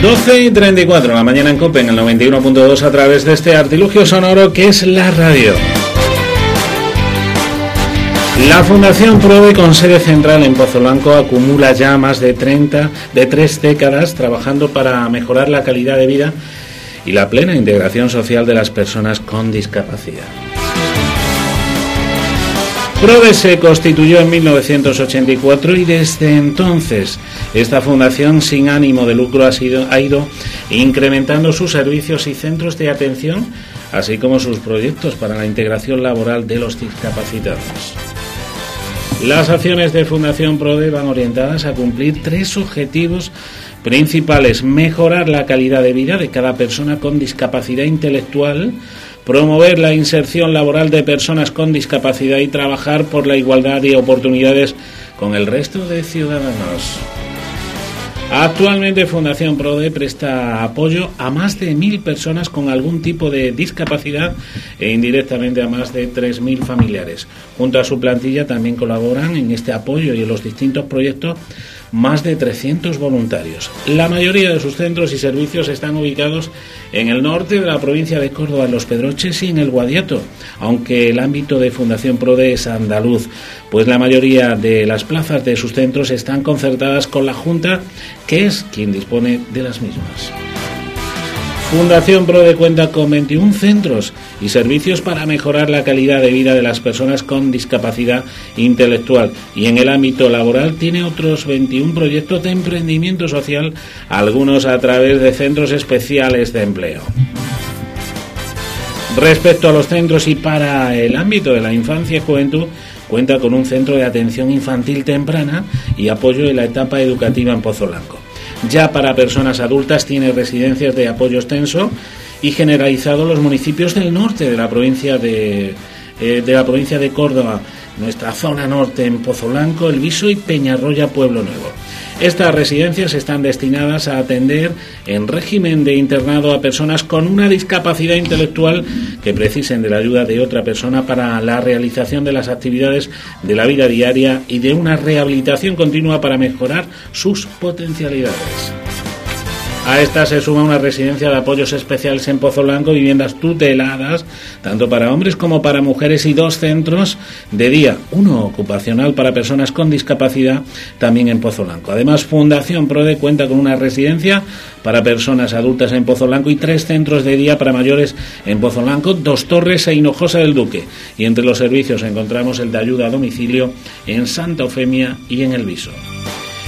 12 y 34 la mañana en Cope en el 91.2 a través de este artilugio sonoro que es la radio. La Fundación PRODE con sede central en Pozo Blanco acumula ya más de 30 de tres décadas trabajando para mejorar la calidad de vida y la plena integración social de las personas con discapacidad. PRODE se constituyó en 1984 y desde entonces esta fundación sin ánimo de lucro ha, ido incrementando sus servicios y centros de atención, así como sus proyectos para la integración laboral de los discapacitados. Las acciones de Fundación PRODE van orientadas a cumplir tres objetivos principales. Mejorar la calidad de vida de cada persona con discapacidad intelectual, promover la inserción laboral de personas con discapacidad y trabajar por la igualdad de oportunidades con el resto de ciudadanos. Actualmente Fundación PRODE presta apoyo a más de mil personas con algún tipo de discapacidad e indirectamente a más de 3.000 familiares. Junto a su plantilla también colaboran en este apoyo y en los distintos proyectos más de 300 voluntarios. La mayoría de sus centros y servicios están ubicados en el norte de la provincia de Córdoba, en Los Pedroches y en el Guadiato, aunque el ámbito de Fundación PRODE es andaluz, pues la mayoría de las plazas de sus centros están concertadas con la Junta, que es quien dispone de las mismas. Fundación PRODE cuenta con 21 centros y servicios para mejorar la calidad de vida de las personas con discapacidad intelectual y en el ámbito laboral tiene otros 21 proyectos de emprendimiento social, algunos a través de centros especiales de empleo. Respecto a los centros y para el ámbito de la infancia y juventud, cuenta con un centro de atención infantil temprana y apoyo en la etapa educativa en Pozo Blanco. Ya para personas adultas tiene residencias de apoyo extenso y generalizado los municipios del norte de la provincia de, eh, de la provincia de Córdoba, nuestra zona norte en Pozo Blanco, El Viso y Peñarroya, Pueblo Nuevo. Estas residencias están destinadas a atender en régimen de internado a personas con una discapacidad intelectual que precisen de la ayuda de otra persona para la realización de las actividades de la vida diaria y de una rehabilitación continua para mejorar sus potencialidades. A esta se suma una residencia de apoyos especiales en Pozo Blanco, viviendas tuteladas, tanto para hombres como para mujeres, y dos centros de día, uno ocupacional para personas con discapacidad, también en Pozo Blanco. Además, Fundación PRODE cuenta con una residencia para personas adultas en Pozo Blanco y tres centros de día para mayores en Pozo Blanco, Dos Torres e Hinojosa del Duque. Y entre los servicios encontramos el de ayuda a domicilio en Santa Eufemia y en El Viso.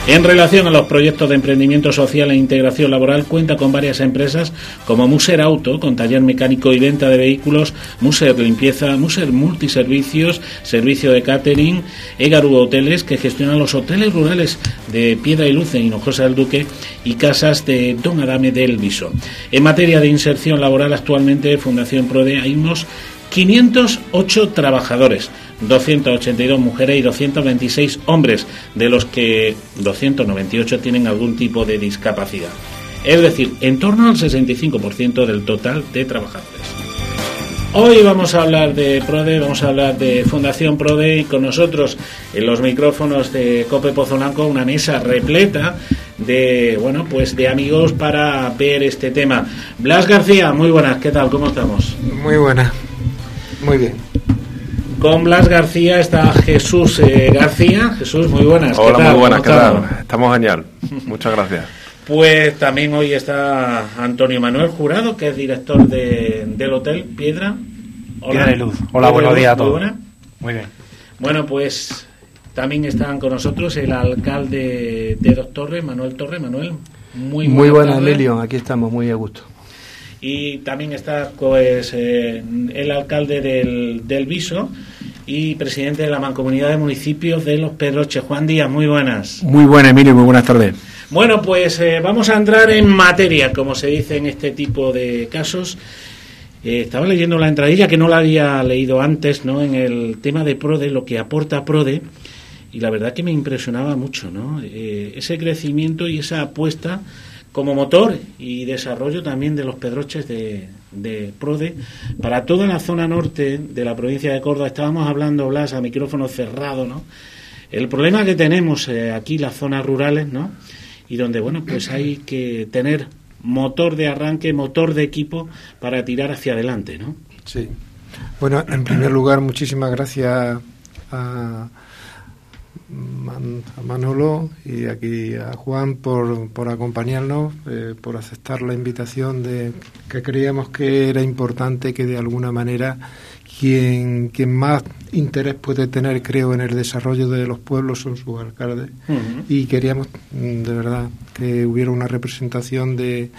En relación a los proyectos de emprendimiento social e integración laboral, cuenta con varias empresas como Muser Auto, con taller mecánico y venta de vehículos, Muser Limpieza, Muser Multiservicios, servicio de catering, Egaru Hoteles, que gestionan los hoteles rurales de Piedra y Luz en Hinojosa del Duque y casas de Don Adame del Viso. En materia de inserción laboral, actualmente Fundación PRODE hay unos 508 trabajadores, 282 mujeres y 226 hombres, de los que 298 tienen algún tipo de discapacidad. Es decir, en torno al 65% del total de trabajadores. Hoy vamos a hablar de PRODE, vamos a hablar de Fundación PRODE y con nosotros en los micrófonos de Cope Pozonanco una mesa repleta de bueno pues de amigos para ver este tema. Blas García, muy buenas, ¿qué tal? ¿Cómo estamos? Muy buena, muy bien. Con Blas García está Jesús eh, García. Jesús, muy buenas. Hola, ¿qué tal? muy buenas, ¿qué estamos? Genial. Muchas gracias. Pues también hoy está Antonio Manuel Jurado, que es director de- del Hotel Piedra. Piedra y Luz. Hola, buenos Luz, días a muy todos. buena. Muy bien. Bueno, pues también están con nosotros el alcalde de Dos Torres, Manuel Torres. Manuel, muy, Muy buenas. Emilio. Aquí estamos, muy a gusto. Y también está pues eh, el alcalde del, del Viso y presidente de la Mancomunidad de Municipios de Los Pedroches. Juan Díaz, muy buenas. Muy buena, Emilio, muy buenas tardes. Bueno, pues eh, vamos a entrar en materia, como se dice en este tipo de casos. Eh, estaba leyendo la entradilla que no la había leído antes, ¿no? En el tema de PRODE, lo que aporta PRODE, y la verdad que me impresionaba mucho, ¿no? Eh, ese crecimiento y esa apuesta como motor y desarrollo también de los pedroches de, de PRODE para toda la zona norte de la provincia de Córdoba. Estábamos hablando, Blas, a micrófono cerrado, ¿no? El problema que tenemos eh, aquí, las zonas rurales, ¿no? y donde, bueno, pues hay que tener motor de arranque, motor de equipo para tirar hacia adelante, ¿no? Sí. Bueno, en primer lugar, muchísimas gracias a, Manolo y aquí a Juan por, por acompañarnos, eh, por aceptar la invitación de que creíamos que era importante que de alguna manera quien, quien más interés puede tener, creo, en el desarrollo de los pueblos son sus alcaldes. Y queríamos, mm, de verdad, que hubiera una representación de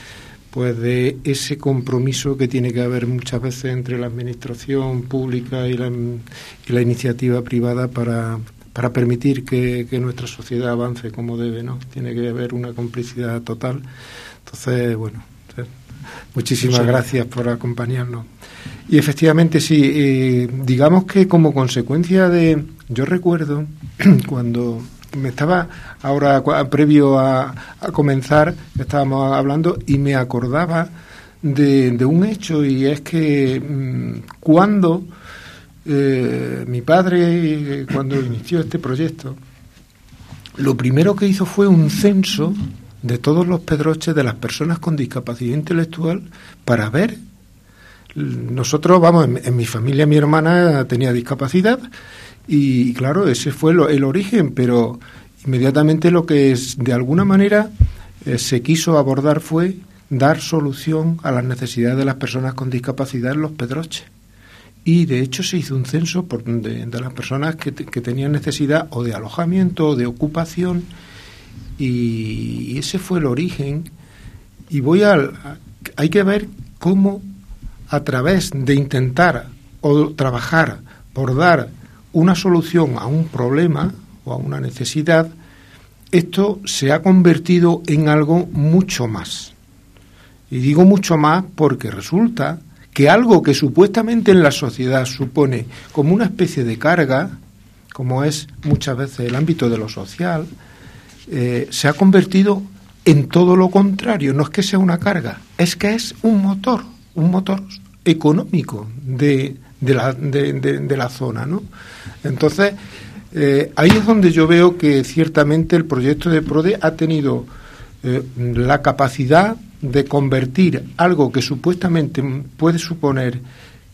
pues de ese compromiso que tiene que haber muchas veces entre la administración pública y la, y la iniciativa privada para, para permitir que, que, nuestra sociedad avance como debe, ¿no? Tiene que haber una complicidad total. Entonces, bueno, muchísimas gracias por acompañarnos. Y efectivamente, sí, eh, digamos que como consecuencia de. Yo recuerdo cuando me estaba ahora, previo a, comenzar, estábamos hablando y me acordaba de, un hecho y es que mm, cuando eh, mi padre, cuando inició este proyecto, lo primero que hizo fue un censo de todos los pedroches de las personas con discapacidad intelectual para ver nosotros, vamos, en, mi familia mi hermana tenía discapacidad y claro, ese fue el origen, pero inmediatamente lo que de alguna manera eh, se quiso abordar fue dar solución a las necesidades de las personas con discapacidad en los pedroches. Y de hecho se hizo un censo por, de, las personas que, que, tenían necesidad o de alojamiento o de ocupación y, ese fue el origen. Y voy al. Hay que ver cómo a través de intentar o trabajar por dar una solución a un problema o a una necesidad, esto se ha convertido en algo mucho más. Y digo mucho más porque resulta que algo que supuestamente en la sociedad supone como una especie de carga, como es muchas veces el ámbito de lo social, eh, se ha convertido en todo lo contrario. No es que sea una carga, es que es un motor un motor económico de, de, la, de, la, zona, ¿no? Entonces, eh, ahí es donde yo veo que ciertamente el proyecto de PRODE ha tenido eh, la capacidad de convertir algo que supuestamente puede suponer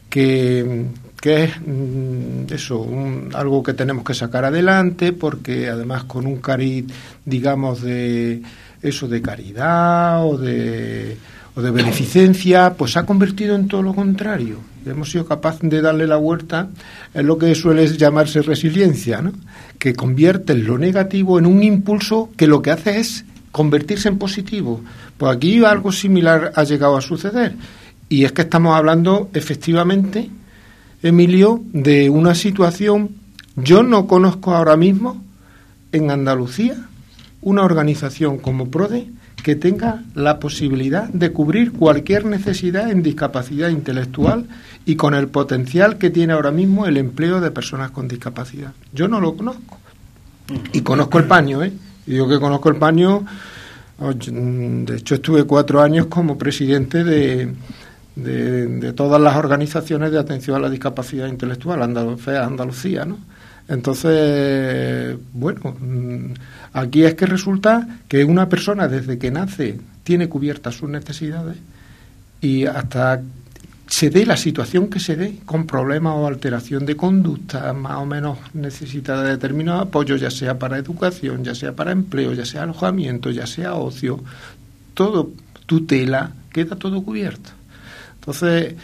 que, que es mm, eso, algo que tenemos que sacar adelante, porque además con un cariz, digamos, de eso de caridad o de o de beneficencia, pues se ha convertido en todo lo contrario. Hemos sido capaces de darle la vuelta en lo que suele llamarse resiliencia, ¿no? que convierte lo negativo en un impulso que lo que hace es convertirse en positivo. Pues aquí algo similar ha llegado a suceder. Y es que estamos hablando efectivamente, Emilio, de una situación, yo no conozco ahora mismo en Andalucía una organización como PRODE que tenga la posibilidad de cubrir cualquier necesidad en discapacidad intelectual y con el potencial que tiene ahora mismo el empleo de personas con discapacidad. Yo no lo conozco. Y conozco el paño, ¿eh? Y yo que conozco el paño, de hecho estuve cuatro años como presidente de, de, todas las organizaciones de atención a la discapacidad intelectual, Andalucía, Andalucía ¿no? Entonces, bueno, mm, aquí es que resulta que una persona desde que nace tiene cubiertas sus necesidades y hasta se dé la situación que se dé, con problemas o alteración de conducta, más o menos necesita de determinado apoyo, ya sea para educación, ya sea para empleo, ya sea alojamiento, ya sea ocio, todo tutela, queda todo cubierto. Entonces,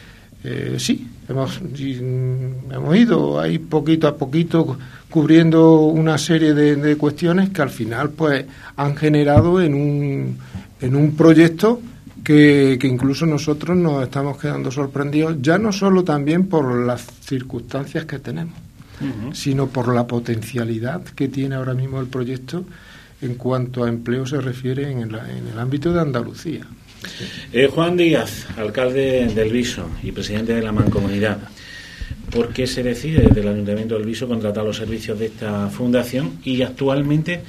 eh, sí, hemos, hemos ido ahí poquito a poquito cubriendo una serie de, cuestiones que al final pues han generado en un, en un proyecto que, que, incluso nosotros nos estamos quedando sorprendidos, ya no solo también por las circunstancias que tenemos, sino por la potencialidad que tiene ahora mismo el proyecto en cuanto a empleo se refiere en el ámbito de Andalucía. Eh, Juan Díaz, alcalde del Viso y presidente de la Mancomunidad. ¿Por qué se decide desde el Ayuntamiento del Viso contratar los servicios de esta fundación y actualmente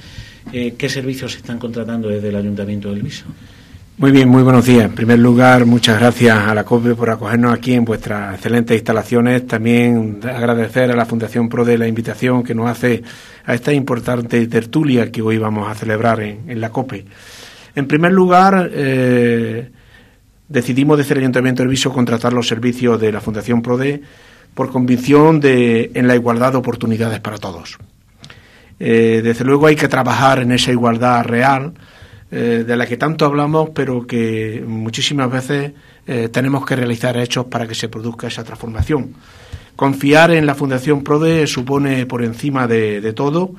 eh, qué servicios se están contratando desde el Ayuntamiento del Viso? Muy bien, muy buenos días. En primer lugar, muchas gracias a la COPE por acogernos aquí en vuestras excelentes instalaciones. También agradecer a la Fundación PRODE la invitación que nos hace a esta importante tertulia que hoy vamos a celebrar en, la COPE. En primer lugar, eh, decidimos desde el Ayuntamiento de Viso contratar los servicios de la Fundación PRODE por convicción de, en la igualdad de oportunidades para todos. Eh, desde luego hay que trabajar en esa igualdad real eh, de la que tanto hablamos, pero que muchísimas veces eh, tenemos que realizar hechos para que se produzca esa transformación. Confiar en la Fundación PRODE supone, por encima de, todo,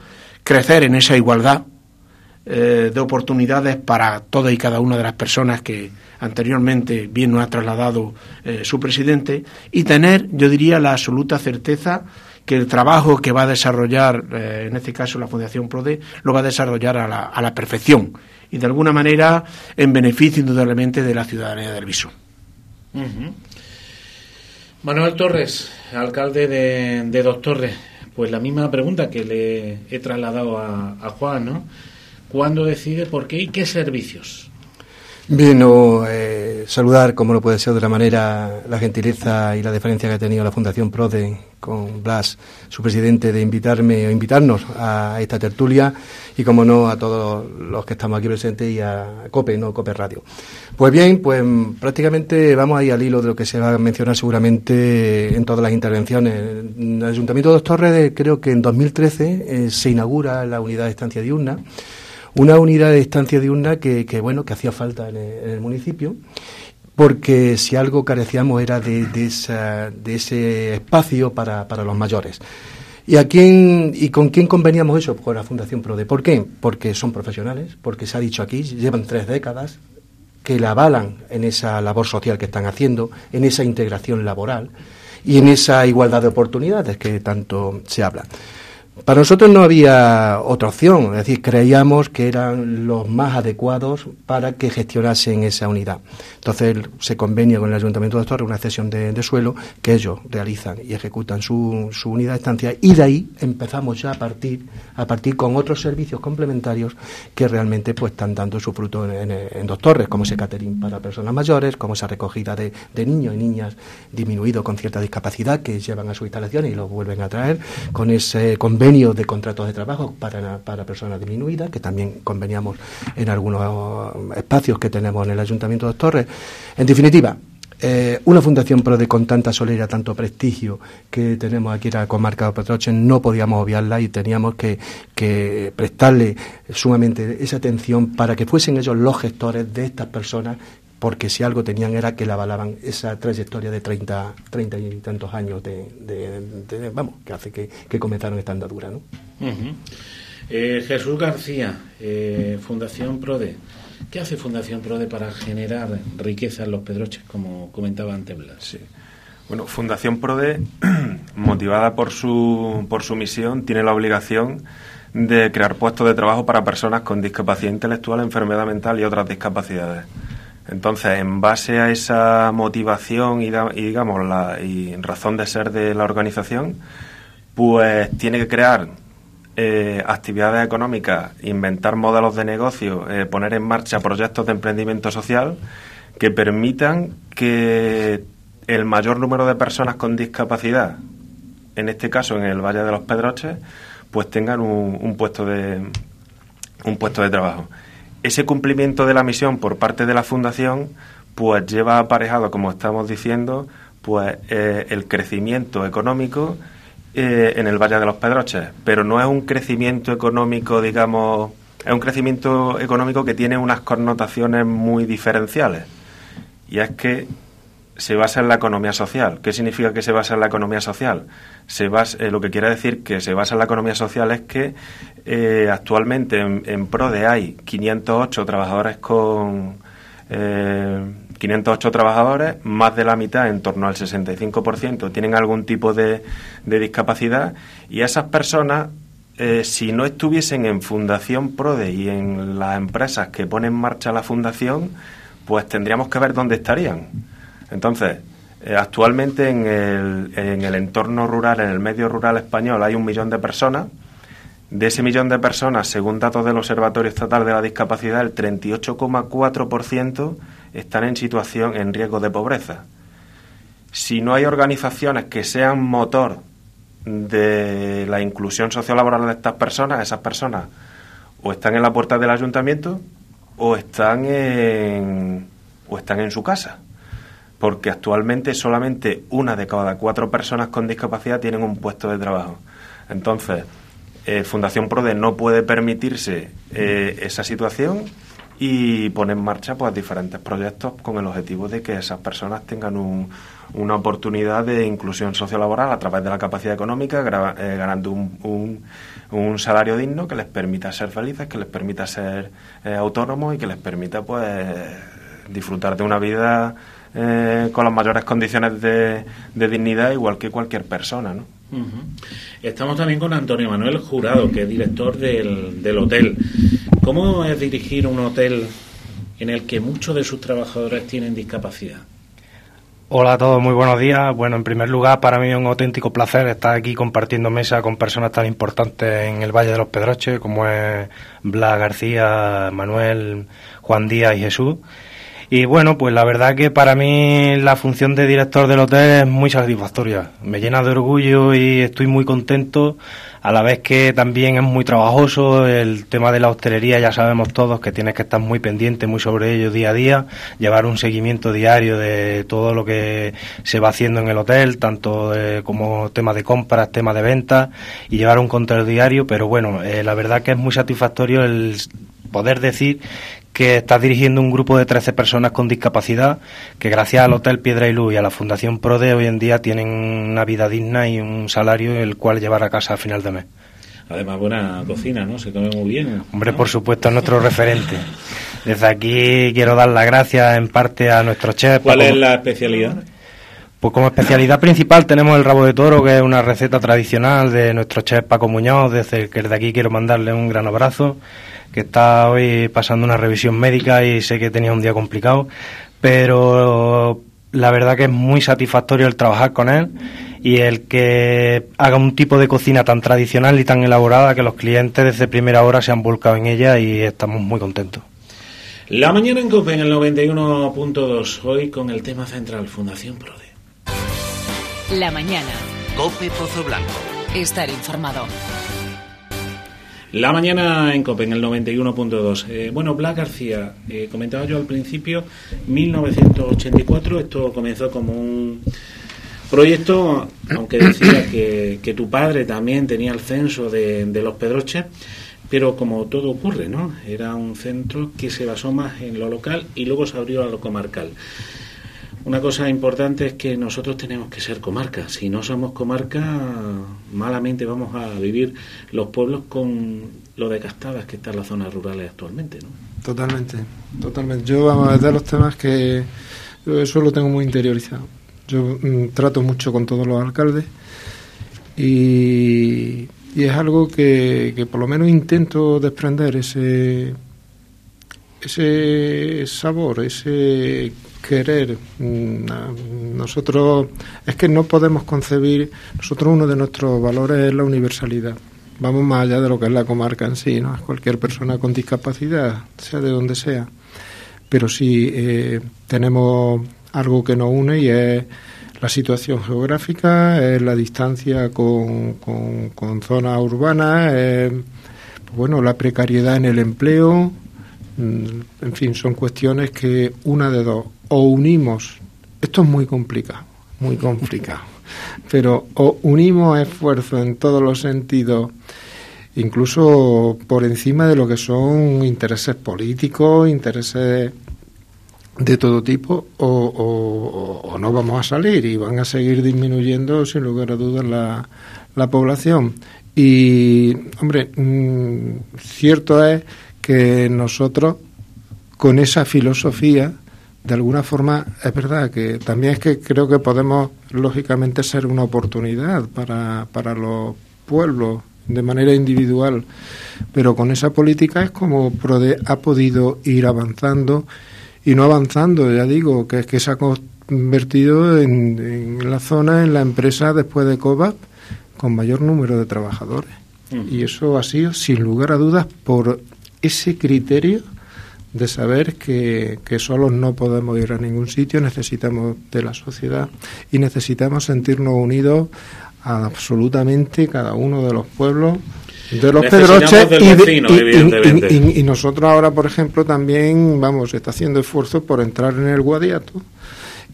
crecer en esa igualdad eh, de oportunidades para todas y cada una de las personas que anteriormente bien nos ha trasladado su presidente y tener, yo diría, la absoluta certeza que el trabajo que va a desarrollar, en este caso la Fundación PRODE, lo va a desarrollar a la, a la perfección y de alguna manera en beneficio indudablemente de la ciudadanía del Viso. Manuel Torres, alcalde de, de Dos Torres, pues la misma pregunta que le he trasladado a, a Juan, ¿no? ¿Cuándo decide, por qué y qué servicios? Bien, eh, saludar, como no puede ser de otra manera, la gentileza y la deferencia que ha tenido la Fundación PRODE con Blas, su presidente, de invitarme o invitarnos a esta tertulia y, como no, a todos los que estamos aquí presentes y a COPE, no COPE Radio. Pues bien, pues prácticamente vamos a ir al hilo de lo que se va a mencionar seguramente en todas las intervenciones. En el Ayuntamiento de Torres, creo que en 2013 eh, se inaugura la unidad de estancia diurna una unidad de estancia diurna que, que bueno, que hacía falta en el, municipio porque si algo carecíamos era de, esa, de ese espacio para, para, los mayores. ¿Y, a quién, ¿Y con quién conveníamos eso? Con la Fundación PRODE. ¿Por qué? Porque son profesionales, porque se ha dicho aquí, llevan tres décadas, que la avalan en esa labor social que están haciendo, en esa integración laboral y en esa igualdad de oportunidades que tanto se habla. Para nosotros no había otra opción, es decir, creíamos que eran los más adecuados para que gestionasen esa unidad. Entonces se convenia con el Ayuntamiento de Torres una cesión de, suelo que ellos realizan y ejecutan su, su, unidad de estancia y de ahí empezamos ya a partir, a partir con otros servicios complementarios que realmente pues están dando su fruto en, Dos Torres, como ese catering para personas mayores, como esa recogida de, de niños y niñas disminuidos con cierta discapacidad que llevan a su instalación y los vuelven a traer, con ese convenio de contratos de trabajo para, para personas disminuidas, que también conveniamos en algunos espacios que tenemos en el Ayuntamiento de Torres, en definitiva, eh, una fundación pro de con tanta solera, tanto prestigio que tenemos aquí en la comarca de Petroche, no podíamos obviarla y teníamos que, prestarle sumamente esa atención para que fuesen ellos los gestores de estas personas, porque si algo tenían era que la avalaban esa trayectoria de 30, 30 y tantos años de, vamos, que hace que, comenzaron esta andadura, ¿no? Eh, Jesús García, eh, Fundación PRODE. ¿Qué hace Fundación PRODE para generar riqueza en los pedroches, como comentaba antes Blas? Sí. Bueno, Fundación PRODE, motivada por su, por su misión, tiene la obligación de crear puestos de trabajo para personas con discapacidad intelectual, enfermedad mental y otras discapacidades. Entonces, en base a esa motivación y, digamos la y razón de ser de la organización, pues tiene que crear eh, actividades económicas, inventar modelos de negocio, eh, poner en marcha proyectos de emprendimiento social que permitan que el mayor número de personas con discapacidad, en este caso en el Valle de los Pedroches, pues tengan un, puesto de un puesto de trabajo. Ese cumplimiento de la misión por parte de la fundación, pues lleva aparejado, como estamos diciendo, pues eh, el crecimiento económico eh, en el Valle de los Pedroches, pero no es un crecimiento económico, digamos, es un crecimiento económico que tiene unas connotaciones muy diferenciales. Y es que se basa en la economía social. ¿Qué significa que se basa en la economía social? Se basa, eh, lo que quiere decir que se basa en la economía social es que eh, actualmente en, en, PRODE hay 508 trabajadores con 508 trabajadores, más de la mitad, en torno al 65%, tienen algún tipo de, discapacidad y esas personas, eh, si no estuviesen en Fundación PRODE y en las empresas que ponen en marcha la fundación, pues tendríamos que ver dónde estarían. Entonces, eh, actualmente en el, en el entorno rural, en el medio rural español, hay un millón de personas De ese millón de personas, según datos del Observatorio Estatal de la Discapacidad, el 38,4% están en situación en riesgo de pobreza. Si no hay organizaciones que sean motor de la inclusión sociolaboral de estas personas, esas personas o están en la puerta del ayuntamiento o están en, o están en su casa. Porque actualmente solamente una de cada cuatro personas con discapacidad tienen un puesto de trabajo. Entonces, eh, Fundación PRODE no puede permitirse eh, esa situación y pone en marcha pues diferentes proyectos con el objetivo de que esas personas tengan una oportunidad de inclusión sociolaboral a través de la capacidad económica, eh, ganando un, un, salario digno que les permita ser felices, que les permita ser autónomos y que les permita pues disfrutar de una vida con las mayores condiciones de, de dignidad igual que cualquier persona, ¿no? Estamos también con Antonio Manuel Jurado, que es director del, del hotel. ¿Cómo es dirigir un hotel en el que muchos de sus trabajadores tienen discapacidad? Hola a todos, muy buenos días. Bueno, en primer lugar, para mí es un auténtico placer estar aquí compartiendo mesa con personas tan importantes en el Valle de los Pedroches como es Blas García, Manuel, Juan Díaz y Jesús. Y bueno, pues la verdad que para mí la función de director del hotel es muy satisfactoria. Me llena de orgullo y estoy muy contento, a la vez que también es muy trabajoso. El tema de la hostelería ya sabemos todos que tienes que estar muy pendiente, muy sobre ello día a día, llevar un seguimiento diario de todo lo que se va haciendo en el hotel, tanto como tema de compras, tema de ventas y llevar un control diario. Pero bueno, eh, la verdad que es muy satisfactorio el poder decir que está dirigiendo un grupo de 13 personas con discapacidad que gracias al Hotel Piedra y Luz y a la Fundación PRODE hoy en día tienen una vida digna y un salario el cual llevar a casa a final de mes. Además, buena cocina, ¿no? Se come muy bien. Hombre, por supuesto, es nuestro referente. Desde aquí quiero dar las gracias en parte a nuestro chef. ¿Cuál es la especialidad? Pues como especialidad principal tenemos el rabo de toro, que es una receta tradicional de nuestro chef Paco Muñoz, desde que desde aquí quiero mandarle un gran abrazo que está hoy pasando una revisión médica y sé que tenía un día complicado, pero la verdad que es muy satisfactorio el trabajar con él y el que haga un tipo de cocina tan tradicional y tan elaborada que los clientes desde primera hora se han volcado en ella y estamos muy contentos. La mañana en COPE en el 91.2, hoy con el tema central, Fundación PRODE. La mañana. COPE Pozo Blanco. Estar informado. La mañana en COPE, en el 91.2. Eh, bueno, Blas García, eh, comentaba yo al principio, 1984, esto comenzó como un proyecto, aunque decía que, que tu padre también tenía el censo de, de los Pedroches, pero como todo ocurre, ¿no? Era un centro que se basó más en lo local y luego se abrió a lo comarcal. Una cosa importante es que nosotros tenemos que ser comarca. Si no somos comarca, malamente vamos a vivir los pueblos con lo desgastadas que están las zonas rurales actualmente, ¿no? Totalmente, totalmente. Yo, vamos, a de los temas que eso lo tengo muy interiorizado. Yo mm, trato mucho con todos los alcaldes y, y es algo que, que por lo menos intento desprender ese ese sabor, ese querer. Mm, nosotros es que no podemos concebir, nosotros uno de nuestros valores es la universalidad. Vamos más allá de lo que es la comarca en sí, ¿no? Cualquier persona con discapacidad, sea de donde sea. Pero sí eh, tenemos algo que nos une y es la situación geográfica, es la distancia con, con, zonas urbanas, es, bueno, la precariedad en el empleo, mm, en fin, son cuestiones que una de dos, o unimos, esto es muy complicado, muy complicado, pero o unimos esfuerzos en todos los sentidos, incluso por encima de lo que son intereses políticos, intereses de todo tipo, o, no vamos a salir y van a seguir disminuyendo, sin lugar a dudas, la, la población. Y, hombre, mm, cierto es que nosotros, con esa filosofía, de alguna forma es verdad que también es que creo que podemos lógicamente ser una oportunidad para, para los pueblos de manera individual, pero con esa política es como PRODE ha podido ir avanzando y no avanzando, ya digo, que es que se ha convertido en, la zona, en la empresa después de COVAP con mayor número de trabajadores. Y eso ha sido, sin lugar a dudas, por ese criterio de saber que, que solos no podemos ir a ningún sitio, necesitamos de la sociedad y necesitamos sentirnos unidos a absolutamente cada uno de los pueblos de los pedroches y, y, nosotros ahora por ejemplo también vamos está haciendo esfuerzos por entrar en el Guadiato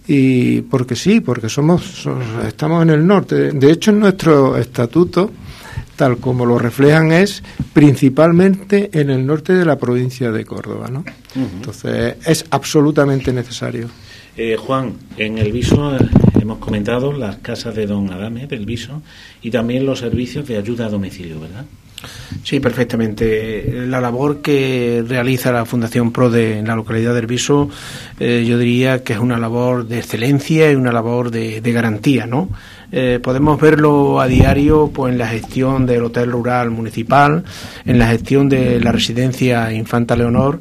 y porque sí porque somos estamos en el norte. De hecho en nuestro estatuto tal como lo reflejan, es principalmente en el norte de la provincia de Córdoba. ¿no? Entonces, es absolutamente necesario. Eh, Juan, en el Viso eh, hemos comentado las casas de don Adame del Viso y también los servicios de ayuda a domicilio, ¿verdad? Sí, perfectamente. La labor que realiza la Fundación PRODE en la localidad del Viso, eh, yo diría que es una labor de excelencia y una labor de, de garantía, ¿no? Eh, podemos verlo a diario pues, en la gestión del Hotel Rural Municipal, en la gestión de la residencia Infanta Leonor,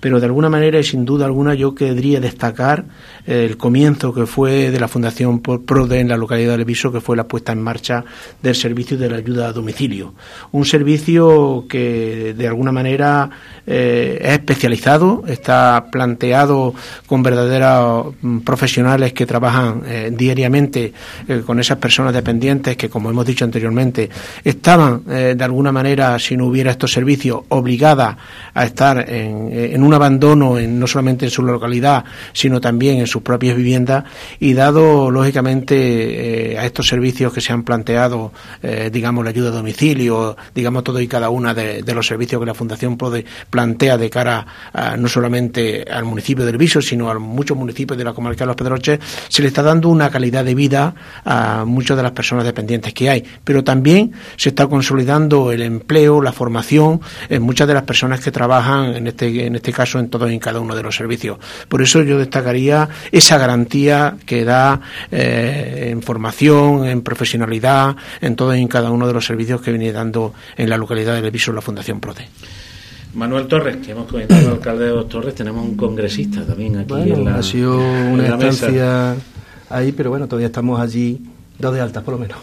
pero de alguna manera y sin duda alguna yo querría destacar el comienzo que fue de la Fundación PRODE en la localidad de Viso, que fue la puesta en marcha del servicio de la ayuda a domicilio. Un servicio que de alguna manera eh, es especializado, está planteado con verdaderos mm, profesionales que trabajan eh, diariamente eh, con esas personas dependientes que, como hemos dicho anteriormente, estaban de alguna manera, si no hubiera estos servicios, obligadas a estar en, en un abandono en, no solamente en su localidad, sino también en su sus propias viviendas y dado lógicamente eh, a estos servicios que se han planteado, eh, digamos la ayuda a domicilio, digamos todo y cada una de, los servicios que la Fundación plantea de cara no solamente al municipio del Viso, sino a muchos municipios de la comarca de Los Pedroches, se le está dando una calidad de vida a muchas de las personas dependientes que hay, pero también se está consolidando el empleo, la formación en muchas de las personas que trabajan en este en este caso en todos y en cada uno de los servicios. Por eso yo destacaría esa garantía que da eh, en formación, en profesionalidad, en todo y en cada uno de los servicios que viene dando en la localidad de Leviso la Fundación PRODE. Manuel Torres, que hemos comentado, alcalde de dos Torres, tenemos un congresista también aquí en la Ha sido una estancia ahí, pero bueno, todavía estamos allí dos de altas por lo menos.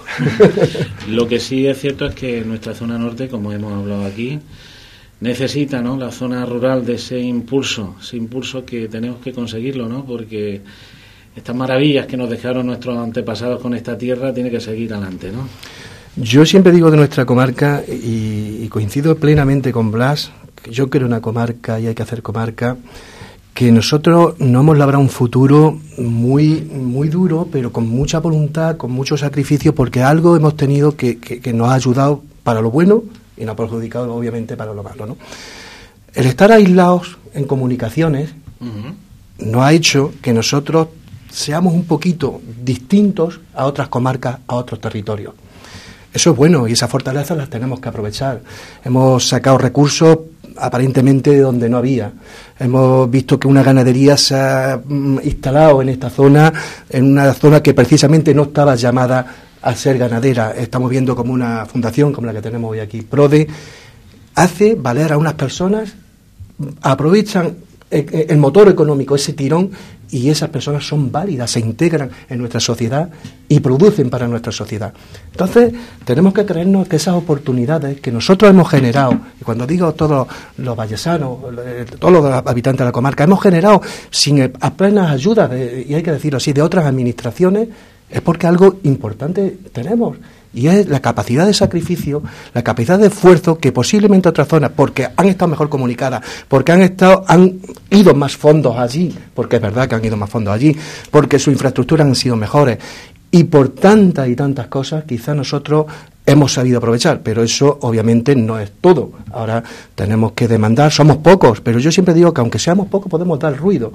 lo que sí es cierto es que nuestra zona norte, como hemos hablado aquí, necesita ¿no? la zona rural de ese impulso, ese impulso que tenemos que conseguirlo, ¿no? porque estas maravillas que nos dejaron nuestros antepasados con esta tierra tiene que seguir adelante. ¿no? Yo siempre digo de nuestra comarca, y, coincido plenamente con Blas, que yo quiero una comarca y hay que hacer comarca, que nosotros no hemos labrado un futuro muy, muy duro, pero con mucha voluntad, con mucho sacrificio, porque algo hemos tenido que, que nos ha ayudado para lo bueno y no ha perjudicado obviamente para lo malo. ¿no? El estar aislados en comunicaciones no ha hecho que nosotros seamos un poquito distintos a otras comarcas, a otros territorios. Eso es bueno y esas fortalezas las tenemos que aprovechar. Hemos sacado recursos aparentemente de donde no había. Hemos visto que una ganadería se ha mm, instalado en esta zona, en una zona que precisamente no estaba llamada al ser ganadera. Estamos viendo como una fundación, como la que tenemos hoy aquí, PRODE, hace valer a unas personas, aprovechan el motor económico, ese tirón, y esas personas son válidas, se integran en nuestra sociedad y producen para nuestra sociedad. Entonces, tenemos que creernos que esas oportunidades que nosotros hemos generado, y cuando digo todos los vallesanos, todos los habitantes de la comarca, hemos generado sin apenas ayuda, y hay que decirlo así, de otras administraciones, es porque algo importante tenemos y es la capacidad de sacrificio, la capacidad de esfuerzo que posiblemente otras zonas, porque han estado mejor comunicadas, porque han estado, han ido más fondos allí, porque es verdad que han ido más fondos allí, porque su infraestructura han sido mejores y por tantas y tantas cosas, quizá nosotros hemos sabido aprovechar, pero eso obviamente no es todo. Ahora tenemos que demandar, somos pocos, pero yo siempre digo que aunque seamos pocos podemos dar ruido.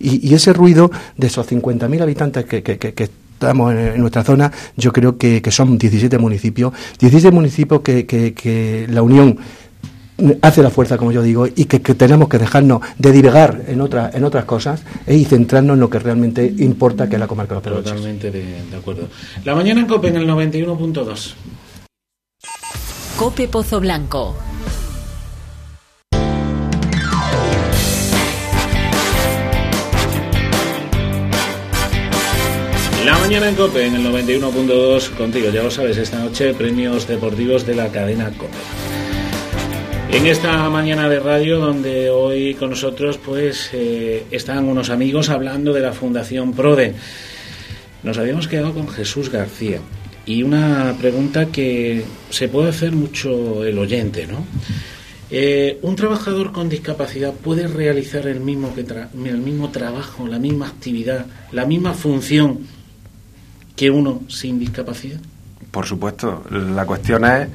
Y, ese ruido de esos 50.000 habitantes que, que, que estamos en, nuestra zona, yo creo que, son 17 municipios, 17 municipios que, que, la Unión hace la fuerza, como yo digo, y que, tenemos que dejarnos de divagar en, otra, en otras cosas eh, y centrarnos en lo que realmente importa, que es la comarca de los Totalmente de, de, acuerdo. La mañana en COPE en el 91.2. COPE Pozo Blanco. Mañana en COPE, en el 91.2 contigo. Ya lo sabes, esta noche premios deportivos de la cadena COPE. En esta mañana de radio, donde hoy con nosotros pues eh, están unos amigos hablando de la Fundación PRODE. Nos habíamos quedado con Jesús García y una pregunta que se puede hacer mucho el oyente, ¿no? Eh, ¿Un trabajador con discapacidad puede realizar el mismo, que el mismo trabajo, la misma actividad, la misma función que uno sin discapacidad? Por supuesto. La cuestión es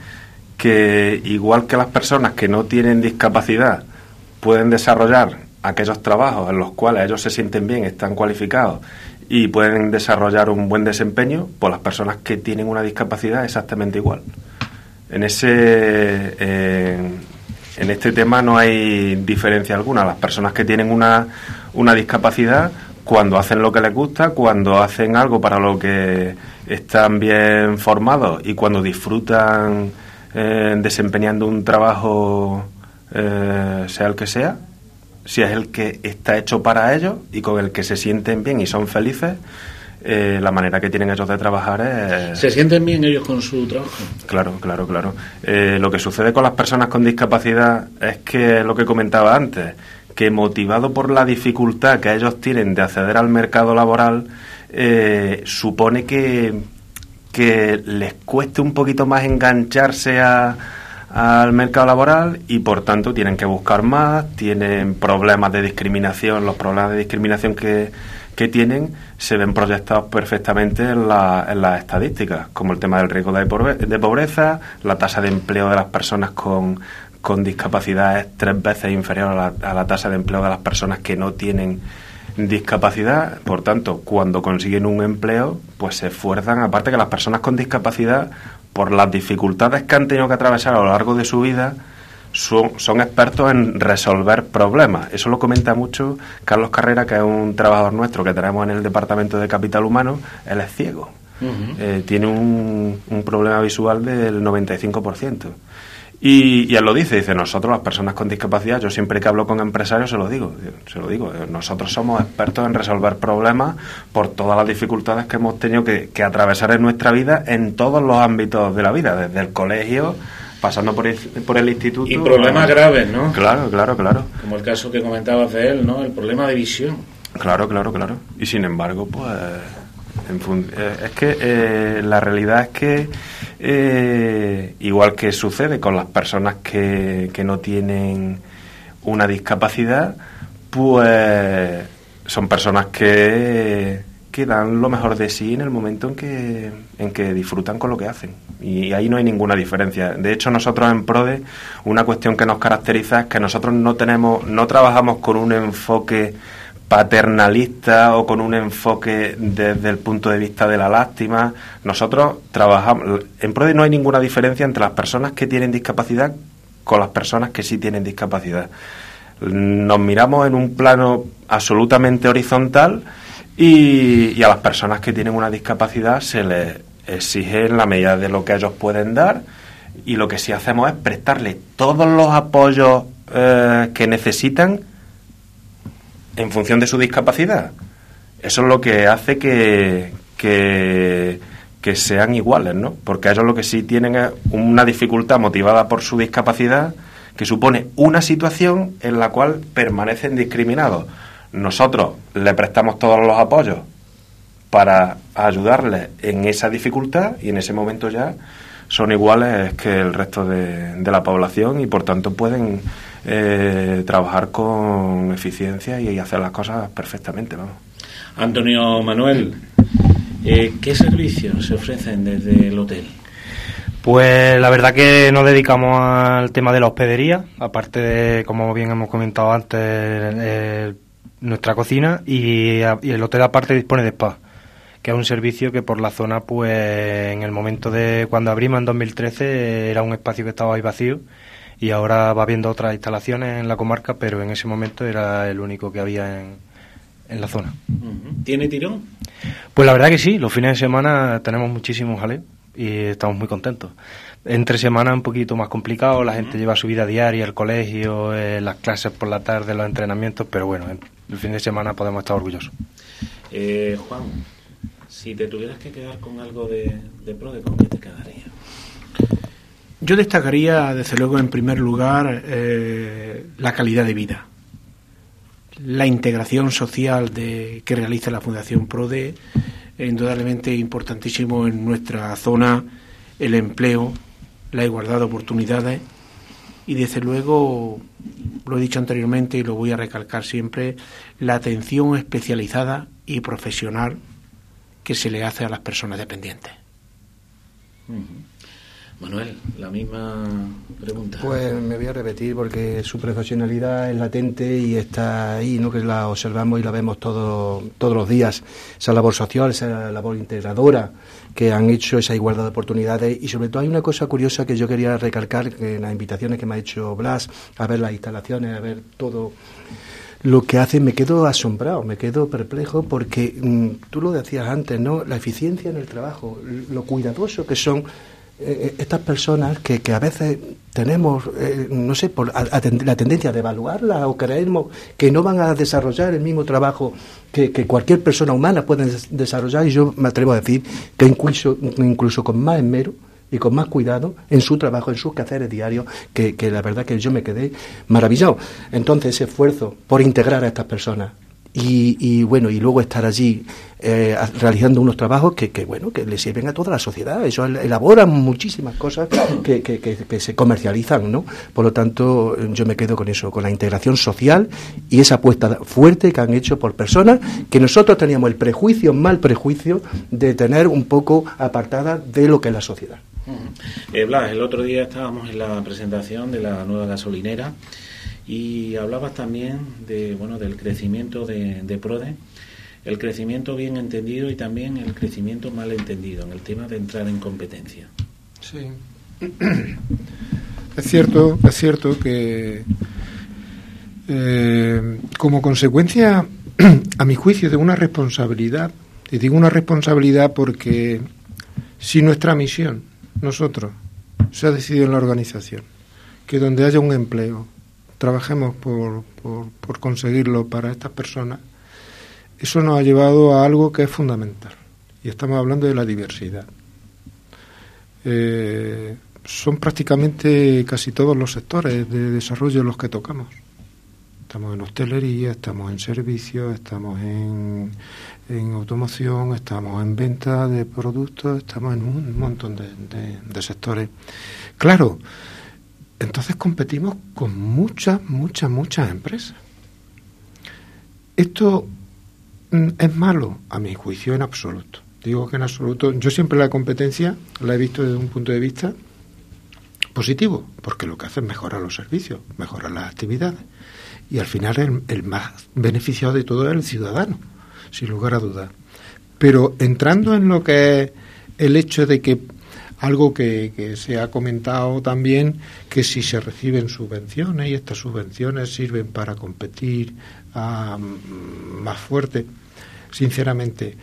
que igual que las personas que no tienen discapacidad pueden desarrollar aquellos trabajos en los cuales ellos se sienten bien, están cualificados y pueden desarrollar un buen desempeño, pues las personas que tienen una discapacidad exactamente igual. En ese en este tema no hay diferencia alguna. Las personas que tienen una, una discapacidad, cuando hacen lo que les gusta, cuando hacen algo para lo que están bien formados y cuando disfrutan eh, desempeñando un trabajo, eh, sea el que sea, si es el que está hecho para ellos y con el que se sienten bien y son felices, eh, la manera que tienen ellos de trabajar es... ¿Se sienten bien ellos con su trabajo? Claro, claro, claro. Eh, lo que sucede con las personas con discapacidad es que lo que comentaba antes, que motivado por la dificultad que ellos tienen de acceder al mercado laboral, eh, supone que, que les cueste un poquito más engancharse al mercado laboral y por tanto tienen que buscar más, tienen problemas de discriminación, los problemas de discriminación que que tienen se ven proyectados perfectamente en, las estadísticas, como el tema del riesgo de, pobreza, la tasa de empleo de las personas con, con discapacidad es tres veces inferior a la, a la tasa de empleo de las personas que no tienen discapacidad. Por tanto, cuando consiguen un empleo, pues se esfuerzan, aparte que las personas con discapacidad, por las dificultades que han tenido que atravesar a lo largo de su vida, son, expertos en resolver problemas. Eso lo comenta mucho Carlos Carrera, que es un trabajador nuestro que tenemos en el Departamento de Capital Humano. Él es ciego. Eh, tiene un, un, problema visual del 95%. Y, y, él lo dice, dice, nosotros las personas con discapacidad, yo siempre que hablo con empresarios se lo digo, se lo digo, nosotros somos expertos en resolver problemas por todas las dificultades que hemos tenido que, que atravesar en nuestra vida en todos los ámbitos de la vida, desde el colegio pasando por el, por el instituto. Y problemas graves, ¿no? Claro, claro, claro. Como el caso que comentabas de él, ¿no? El problema de visión. Claro, claro, claro. Y sin embargo, pues. Eh, es que eh, la realidad es que, eh, igual que sucede con las personas que, que no tienen una discapacidad, pues son personas que que dan lo mejor de sí en el momento en que, en que disfrutan con lo que hacen. Y ahí no hay ninguna diferencia. De hecho, nosotros en PRODE, una cuestión que nos caracteriza es que nosotros no tenemos, no trabajamos con un enfoque paternalista o con un enfoque desde el punto de vista de la lástima. Nosotros trabajamos, en PRODE no hay ninguna diferencia entre las personas que tienen discapacidad con las personas que sí tienen discapacidad. Nos miramos en un plano absolutamente horizontal y, a las personas que tienen una discapacidad se les exige la medida de lo que ellos pueden dar y lo que sí hacemos es prestarle todos los apoyos eh, que necesitan en función de su discapacidad. Eso es lo que hace que, que, sean iguales, ¿no? Porque ellos lo que sí tienen es una dificultad motivada por su discapacidad que supone una situación en la cual permanecen discriminados nosotros le prestamos todos los apoyos para ayudarle en esa dificultad y en ese momento ya son iguales que el resto de, la población y por tanto pueden eh, trabajar con eficiencia y hacer las cosas perfectamente. Vamos. Antonio Manuel, eh, ¿qué servicios se ofrecen desde el hotel? Pues la verdad que nos dedicamos al tema de la hospedería, aparte de, como bien hemos comentado antes, el nuestra cocina y, el hotel aparte dispone de spa, que es un servicio que por la zona, pues en el momento de cuando abrimos en 2013 era un espacio que estaba ahí vacío y ahora va habiendo otras instalaciones en la comarca, pero en ese momento era el único que había en, en la zona. ¿Tiene tirón? Pues la verdad que sí, los fines de semana tenemos muchísimos jaleo y estamos muy contentos. Entre semanas un poquito más complicado, la gente lleva su vida diaria, el colegio, eh, las clases por la tarde, los entrenamientos, pero bueno, el fin de semana podemos estar orgullosos. Eh, Juan, Si te tuvieras que quedar con algo de, de PRODE, ¿con qué te quedaría? Yo destacaría, desde luego, en primer lugar, eh, la calidad de vida. La integración social de, que realiza la Fundación PRODE, indudablemente importantísimo en nuestra zona, el empleo, la igualdad de oportunidades y, desde luego, lo he dicho anteriormente y lo voy a recalcar siempre, la atención especializada y profesional que se le hace a las personas dependientes. Manuel, la misma pregunta. Pues me voy a repetir porque su profesionalidad es latente y está ahí, ¿no? que la observamos y la vemos todo, todos los días. Esa labor social, esa labor integradora que han hecho, esa igualdad de oportunidades. Y sobre todo hay una cosa curiosa que yo quería recalcar en las invitaciones que me ha hecho Blas a ver las instalaciones, a ver todo lo que hace, me quedo asombrado, me quedo perplejo porque mm, tú lo decías antes, ¿no? La eficiencia en el trabajo, lo cuidadoso que son eh, eh, estas personas que, que, a veces tenemos, eh, no sé, por la tendencia de evaluarla o creemos que no van a desarrollar el mismo trabajo que, cualquier persona humana puede desarrollar, y yo me atrevo a decir que incluso, incluso con más esmero y con más cuidado en su trabajo, en sus quehaceres diarios, que la verdad que yo me quedé maravillado. Entonces, ese esfuerzo por integrar a estas personas, y, bueno y luego estar allí eh, realizando unos trabajos que, que, bueno que le sirven a toda la sociedad. Eso elaboran muchísimas cosas que, que, que, se comercializan no por lo tanto yo me quedo con eso con la integración social y esa apuesta fuerte que han hecho por personas que nosotros teníamos el prejuicio mal prejuicio de tener un poco apartada de lo que es la sociedad. Eh, Blas, el otro día estábamos en la presentación de la nueva gasolinera y hablabas también de, bueno, del crecimiento de, de PRODE, el crecimiento bien entendido y también el crecimiento mal entendido en el tema de entrar en competencia. Sí. Es cierto, es cierto que eh, como consecuencia, a mi juicio, de una responsabilidad, y digo una responsabilidad porque si nuestra misión, nosotros, se ha decidido en la organización, que donde haya un empleo, trabajemos por, por, conseguirlo para estas personas, eso nos ha llevado a algo que es fundamental. Y estamos hablando de la diversidad. Eh, son prácticamente casi todos los sectores de desarrollo los que tocamos. Estamos en hostelería, estamos en servicios, estamos en, en automoción, estamos en venta de productos, estamos en un montón de, de sectores. Claro, entonces competimos con muchas, muchas, muchas empresas. Esto mm, es malo, a mi juicio, en absoluto. Digo que en absoluto, yo siempre la competencia la he visto desde un punto de vista positivo, porque lo que hace es mejorar los servicios, mejorar las actividades. Y al final el, el más beneficiado de todo es el ciudadano, sin lugar a dudas. Pero entrando en lo que es el hecho de que algo que, se ha comentado también, que si se reciben subvenciones y estas subvenciones sirven para competir ah, más fuerte, sinceramente,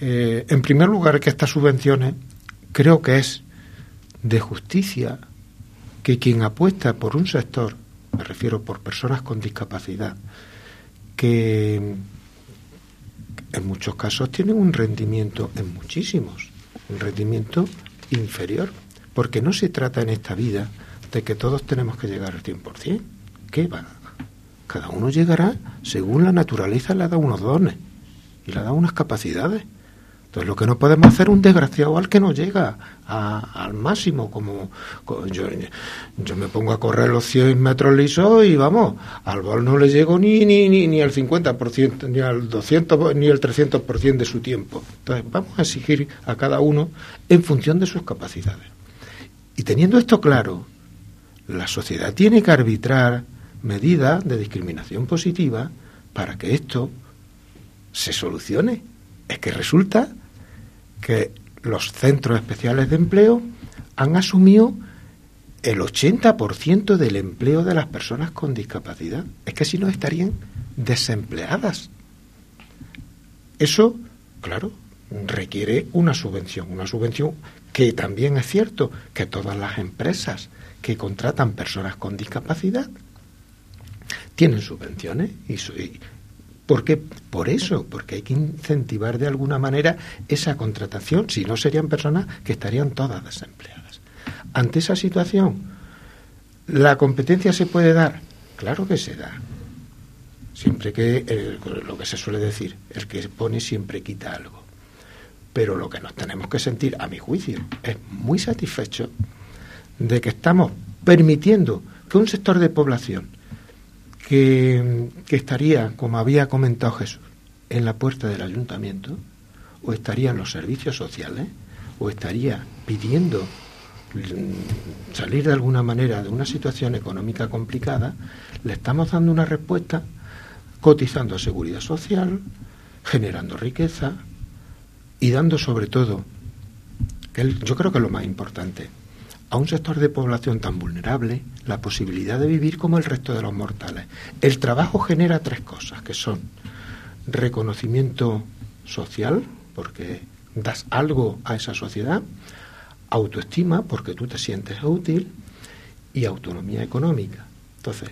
eh, en primer lugar que estas subvenciones creo que es de justicia que quien apuesta por un sector, me refiero por personas con discapacidad, que en muchos casos tienen un rendimiento, en muchísimos, un rendimiento inferior, porque no se trata en esta vida de que todos tenemos que llegar al 100%. ¿Qué va? Cada uno llegará según la naturaleza le da unos dones y le da unas capacidades. Entonces lo que no podemos hacer es un desgraciado al que no llega al máximo, como, yo, yo, me pongo a correr los 100 metros lisos y vamos, al bol no le llego ni, ni, ni, ni al 50%, ni al 200, ni al 300% de su tiempo. Entonces vamos a exigir a cada uno en función de sus capacidades. Y teniendo esto claro, la sociedad tiene que arbitrar medidas de discriminación positiva para que esto se solucione. Es que resulta que los centros especiales de empleo han asumido el 80% del empleo de las personas con discapacidad. Es que si no estarían desempleadas. Eso, claro, requiere una subvención, una subvención que también es cierto que todas las empresas que contratan personas con discapacidad tienen subvenciones y, ¿Por qué? Por eso, porque hay que incentivar de alguna manera esa contratación, si no serían personas que estarían todas desempleadas. Ante esa situación, ¿la competencia se puede dar? Claro que se da. Siempre que, lo que se suele decir, el que pone siempre quita algo. Pero lo que nos tenemos que sentir, a mi juicio, es muy satisfecho de que estamos permitiendo que un sector de población que, estaría, como había comentado Jesús, en la puerta del ayuntamiento, o estaría en los servicios sociales, o estaría pidiendo mm, salir de alguna manera de una situación económica complicada, le estamos dando una respuesta cotizando a seguridad social, generando riqueza y dando sobre todo, que yo creo que es lo más importante, a un sector de población tan vulnerable la posibilidad de vivir como el resto de los mortales. El trabajo genera tres cosas, que son reconocimiento social, porque das algo a esa sociedad, autoestima, porque tú te sientes útil, y autonomía económica. Entonces,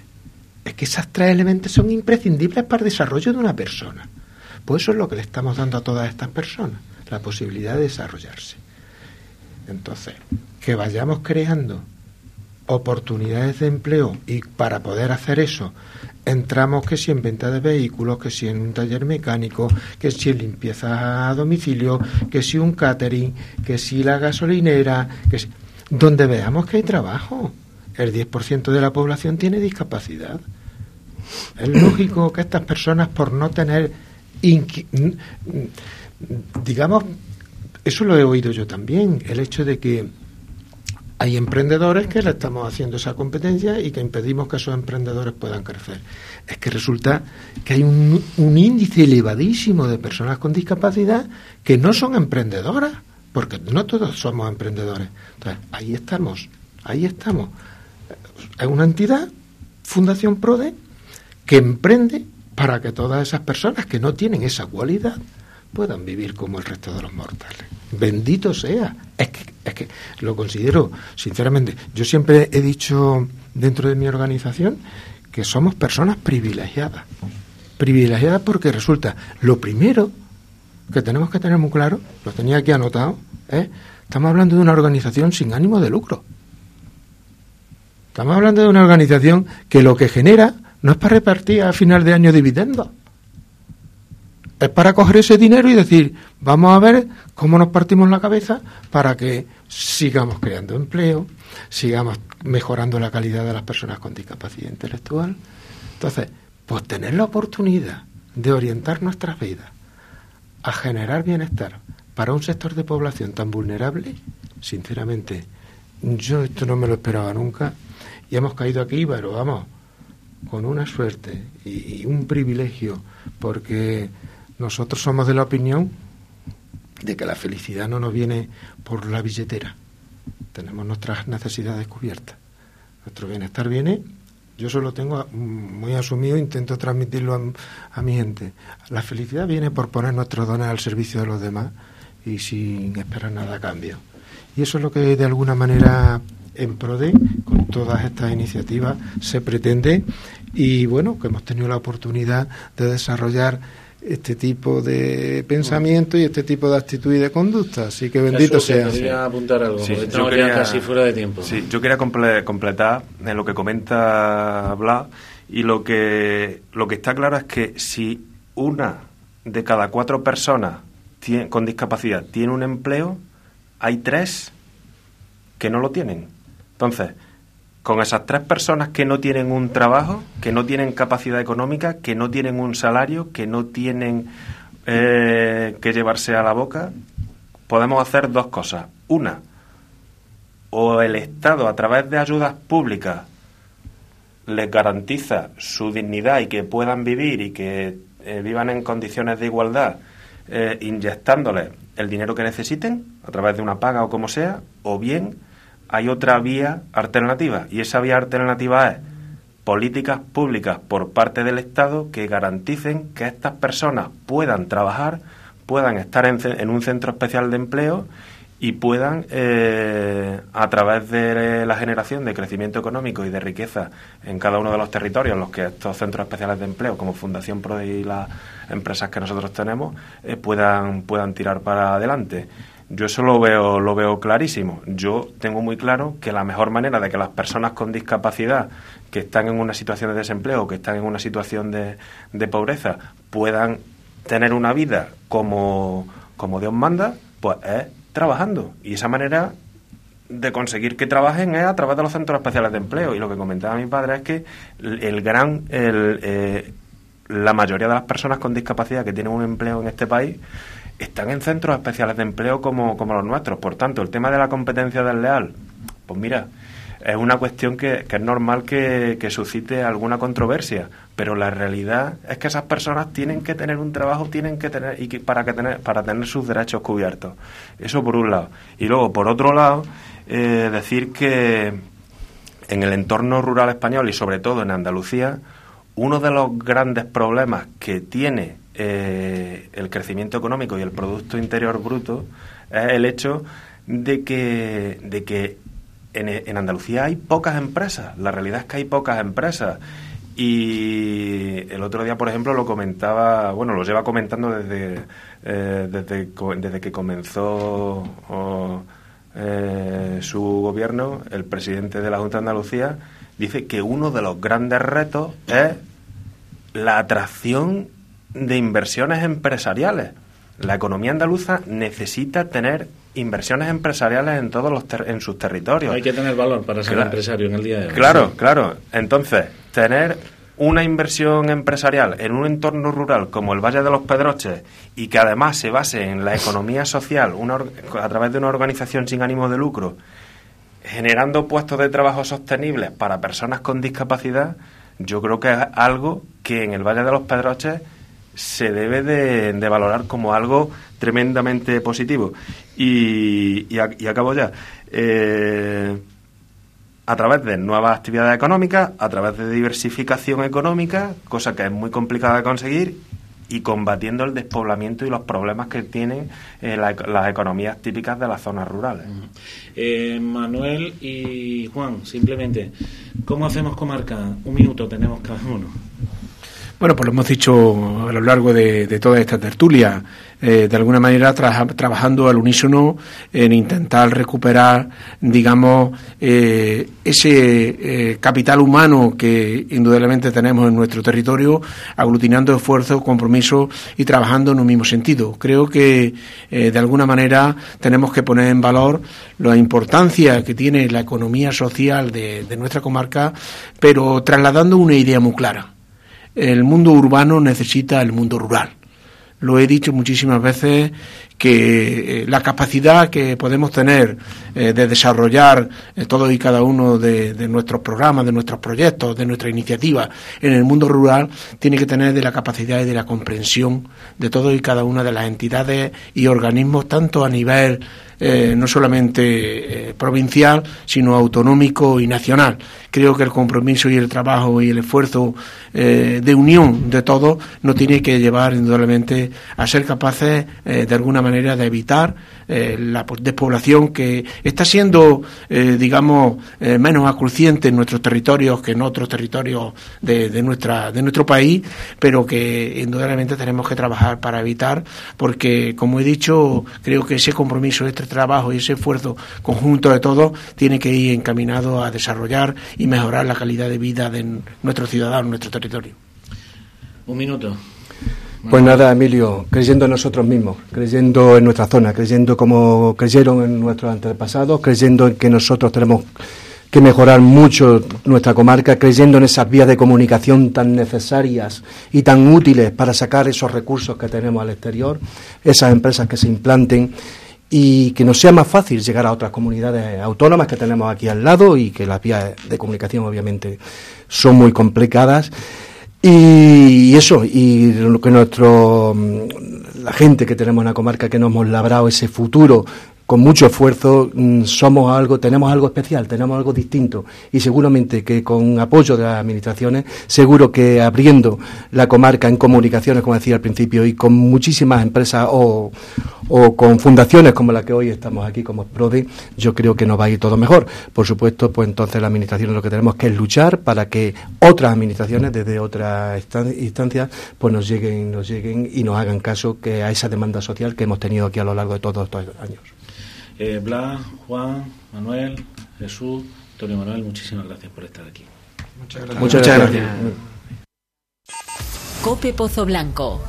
es que esos tres elementos son imprescindibles para el desarrollo de una persona. Pues eso es lo que le estamos dando a todas estas personas, la posibilidad de desarrollarse. Entonces, que vayamos creando oportunidades de empleo y para poder hacer eso entramos que si en venta de vehículos, que si en un taller mecánico, que si en limpieza a domicilio, que si un catering, que si la gasolinera, que si... donde veamos que hay trabajo. El 10% de la población tiene discapacidad. Es lógico que estas personas por no tener digamos eso lo he oído yo también, el hecho de que hay emprendedores que le estamos haciendo esa competencia y que impedimos que esos emprendedores puedan crecer. Es que resulta que hay un, índice elevadísimo de personas con discapacidad que no son emprendedoras, porque no todos somos emprendedores. Entonces, ahí estamos, ahí estamos. Es una entidad, Fundación PRODE, que emprende para que todas esas personas que no tienen esa cualidad puedan vivir como el resto de los mortales. Bendito sea. Es que, es que lo considero, sinceramente, yo siempre he dicho dentro de mi organización que somos personas privilegiadas. Privilegiadas porque resulta, lo primero que tenemos que tener muy claro, lo tenía aquí anotado, ¿eh? estamos hablando de una organización sin ánimo de lucro. Estamos hablando de una organización que lo que genera no es para repartir a final de año dividendos es para coger ese dinero y decir, vamos a ver cómo nos partimos la cabeza para que sigamos creando empleo, sigamos mejorando la calidad de las personas con discapacidad intelectual. Entonces, pues tener la oportunidad de orientar nuestras vidas a generar bienestar para un sector de población tan vulnerable, sinceramente, yo esto no me lo esperaba nunca y hemos caído aquí, pero vamos, con una suerte y un privilegio, porque nosotros somos de la opinión de que la felicidad no nos viene por la billetera. Tenemos nuestras necesidades cubiertas. Nuestro bienestar viene, yo solo tengo muy asumido, intento transmitirlo a, mi gente. La felicidad viene por poner nuestros dones al servicio de los demás y sin esperar nada a cambio. Y eso es lo que de alguna manera en PRODE, con todas estas iniciativas, se pretende y bueno, que hemos tenido la oportunidad de desarrollar este tipo de pensamiento y este tipo de actitud y de conducta. Así que bendito sea. Quería apuntar algo, yo quería, casi fuera de tiempo. Sí, yo quería completar en lo que comenta Blas y lo que, lo que está claro es que si una de cada cuatro personas con discapacidad tiene un empleo, hay tres que no lo tienen. Entonces, con esas tres personas que no tienen un trabajo, que no tienen capacidad económica, que no tienen un salario, que no tienen eh, que llevarse a la boca, podemos hacer dos cosas. Una, o el Estado a través de ayudas públicas les garantiza su dignidad y que puedan vivir y que eh, vivan en condiciones de igualdad, eh, inyectándoles el dinero que necesiten a través de una paga o como sea, o bien hay otra vía alternativa y esa vía alternativa es políticas públicas por parte del Estado que garanticen que estas personas puedan trabajar, puedan estar en, un centro especial de empleo y puedan, eh, a través de la generación de crecimiento económico y de riqueza en cada uno de los territorios en los que estos centros especiales de empleo, como Fundación Pro y las empresas que nosotros tenemos, eh, puedan, puedan tirar para adelante. Yo eso lo veo, lo veo clarísimo. Yo tengo muy claro que la mejor manera de que las personas con discapacidad que están en una situación de desempleo, que están en una situación de, de pobreza, puedan tener una vida como, como Dios manda, pues es trabajando. Y esa manera de conseguir que trabajen es a través de los centros especiales de empleo. Y lo que comentaba mi padre es que el gran, el, eh, la mayoría de las personas con discapacidad que tienen un empleo en este país están en centros especiales de empleo como, como los nuestros. Por tanto, el tema de la competencia desleal, pues mira, es una cuestión que, es normal que, suscite alguna controversia, pero la realidad es que esas personas tienen que tener un trabajo, tienen que tener y para que tener para tener sus derechos cubiertos. Eso por un lado. Y luego por otro lado eh, decir que en el entorno rural español y sobre todo en Andalucía uno de los grandes problemas que tiene eh, el crecimiento económico y el producto interior bruto es el hecho de que de que en, Andalucía hay pocas empresas, la realidad es que hay pocas empresas. Y el otro día, por ejemplo, lo comentaba, bueno, lo lleva comentando desde, eh, desde, desde, que comenzó eh, su gobierno, el presidente de la Junta de Andalucía, dice que uno de los grandes retos es la atracción de inversiones empresariales. La economía andaluza necesita tener inversiones empresariales en todos los en sus territorios. Hay que tener valor para ser empresario en el día de hoy. Claro, claro. Entonces, tener una inversión empresarial en un entorno rural como el Valle de los Pedroches y que además se base en la economía social a través de una organización sin ánimo de lucro, generando puestos de trabajo sostenibles para personas con discapacidad, yo creo que es algo que en el Valle de los Pedroches se debe de, valorar como algo tremendamente positivo. Y, y, acabo ya. Eh, a través de nuevas actividades económicas, a través de diversificación económica, cosa que es muy complicada de conseguir, y combatiendo el despoblamiento y los problemas que tienen eh, las economías típicas de las zonas rurales. Eh, Manuel y Juan, simplemente, ¿cómo hacemos comarca? Un minuto tenemos cada uno. Bueno, pues lo hemos dicho a lo largo de, toda esta tertulia, eh, de alguna manera trabajando al unísono en intentar recuperar, digamos, eh, ese eh, capital humano que indudablemente tenemos en nuestro territorio, aglutinando esfuerzos, compromisos y trabajando en un mismo sentido. Creo que de alguna manera tenemos que poner en valor la importancia que tiene la economía social de nuestra comarca, pero trasladando una idea muy clara el mundo urbano necesita el mundo rural. Lo he dicho muchísimas veces que eh, la capacidad que podemos tener eh, de desarrollar eh, todos y cada uno de, nuestros programas, de nuestros proyectos, de nuestras iniciativas en el mundo rural, tiene que tener de la capacidad y de la comprensión de todos y cada una de las entidades y organismos, tanto a nivel no solamente provincial, sino autonómico y nacional. Creo que el compromiso y el trabajo y el esfuerzo de unión de todos nos tiene que llevar indudablemente a ser capaces de alguna manera de evitar eh, la despoblación que está siendo, eh, digamos, eh, menos acuciente en nuestros territorios que en otros territorios de, de, nuestra, de nuestro país, pero que indudablemente tenemos que trabajar para evitar, porque, como he dicho, creo que ese compromiso, este trabajo y ese esfuerzo conjunto de todos tiene que ir encaminado a desarrollar y mejorar la calidad de vida de nuestros ciudadanos, nuestro territorio. Un minuto. Pues nada, Emilio, creyendo en nosotros mismos, creyendo en nuestra zona, creyendo como creyeron en nuestros antepasados, creyendo en que nosotros tenemos que mejorar mucho nuestra comarca, creyendo en esas vías de comunicación tan necesarias y tan útiles para sacar esos recursos que tenemos al exterior, esas empresas que se implanten y que nos sea más fácil llegar a otras comunidades autónomas que tenemos aquí al lado y que las vías de comunicación obviamente son muy complicadas. Y eso, y lo que nuestro, mm, la gente que tenemos en la comarca que nos hemos labrado ese futuro con mucho esfuerzo, mm, somos algo, tenemos algo especial, tenemos algo distinto y seguramente que con apoyo de las administraciones, seguro que abriendo la comarca en comunicaciones, como decía al principio, y con muchísimas empresas o, o con fundaciones como la que hoy estamos aquí como PRODE, yo creo que nos va a ir todo mejor. Por supuesto, pues entonces la administración lo que tenemos que es luchar para que otras administraciones desde otras instancias pues nos lleguen, nos lleguen y nos hagan caso que a esa demanda social que hemos tenido aquí a lo largo de todos estos años. Eh, Blas, Juan, Manuel, Jesús, Antonio Manuel, muchísimas gracias por estar aquí. Muchas gracias. Muchas gracias. Cope Pozo Blanco